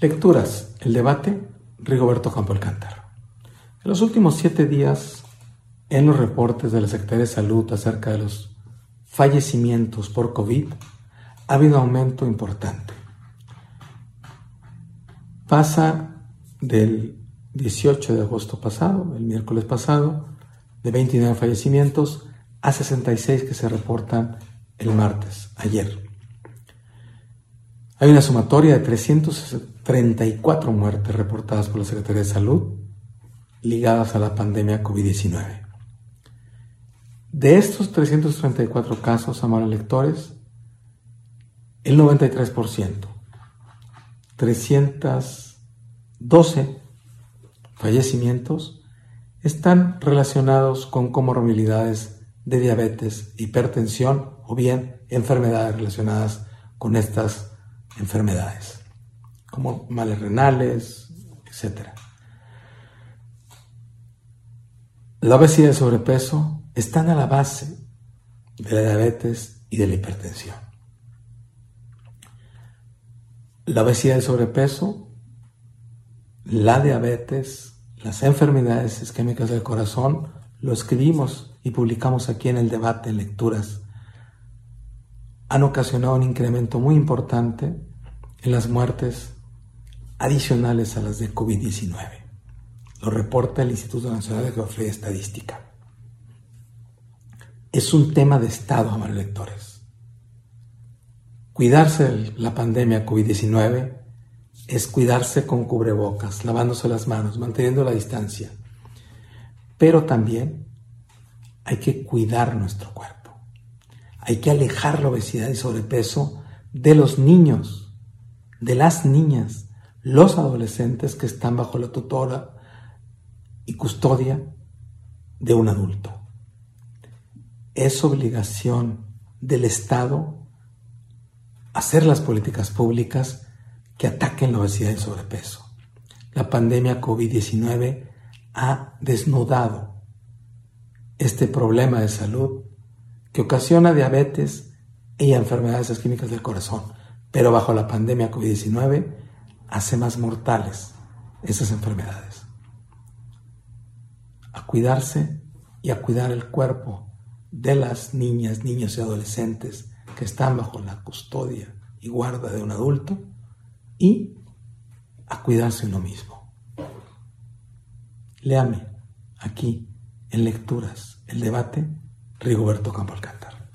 Lecturas. El debate. Rigoberto Campo Alcántara. En los últimos siete días, en los reportes de la Secretaría de Salud acerca de los fallecimientos por COVID, ha habido aumento importante. Pasa del 18 de agosto pasado, el miércoles pasado, de 29 fallecimientos a 66 que se reportan el martes, ayer. Hay una sumatoria de 334 muertes reportadas por la Secretaría de Salud ligadas a la pandemia COVID-19. De estos 334 casos, amables lectores, el 93%, 312 fallecimientos, están relacionados con comorbilidades de diabetes, hipertensión o bien enfermedades relacionadas con estas enfermedades, como males renales, etc. La obesidad y el sobrepeso están a la base de la diabetes y de la hipertensión. La obesidad y el sobrepeso, la diabetes, las enfermedades isquémicas del corazón, lo escribimos y publicamos aquí en el debate en lecturas han ocasionado un incremento muy importante en las muertes adicionales a las de COVID-19. Lo reporta el Instituto Nacional de Geografía y Estadística. Es un tema de Estado, amables lectores. Cuidarse de la pandemia COVID-19 es cuidarse con cubrebocas, lavándose las manos, manteniendo la distancia. Pero también hay que cuidar nuestro cuerpo. Hay que alejar la obesidad y sobrepeso de los niños, de las niñas, los adolescentes que están bajo la tutora y custodia de un adulto. Es obligación del Estado hacer las políticas públicas que ataquen la obesidad y sobrepeso. La pandemia COVID-19 ha desnudado este problema de salud que ocasiona diabetes y enfermedades isquémicas del corazón, pero bajo la pandemia COVID-19 hace más mortales esas enfermedades. A cuidarse y a cuidar el cuerpo de las niñas, niños y adolescentes que están bajo la custodia y guarda de un adulto y a cuidarse uno mismo. Léame aquí en lecturas el debate Rigoberto Campo Alcántara.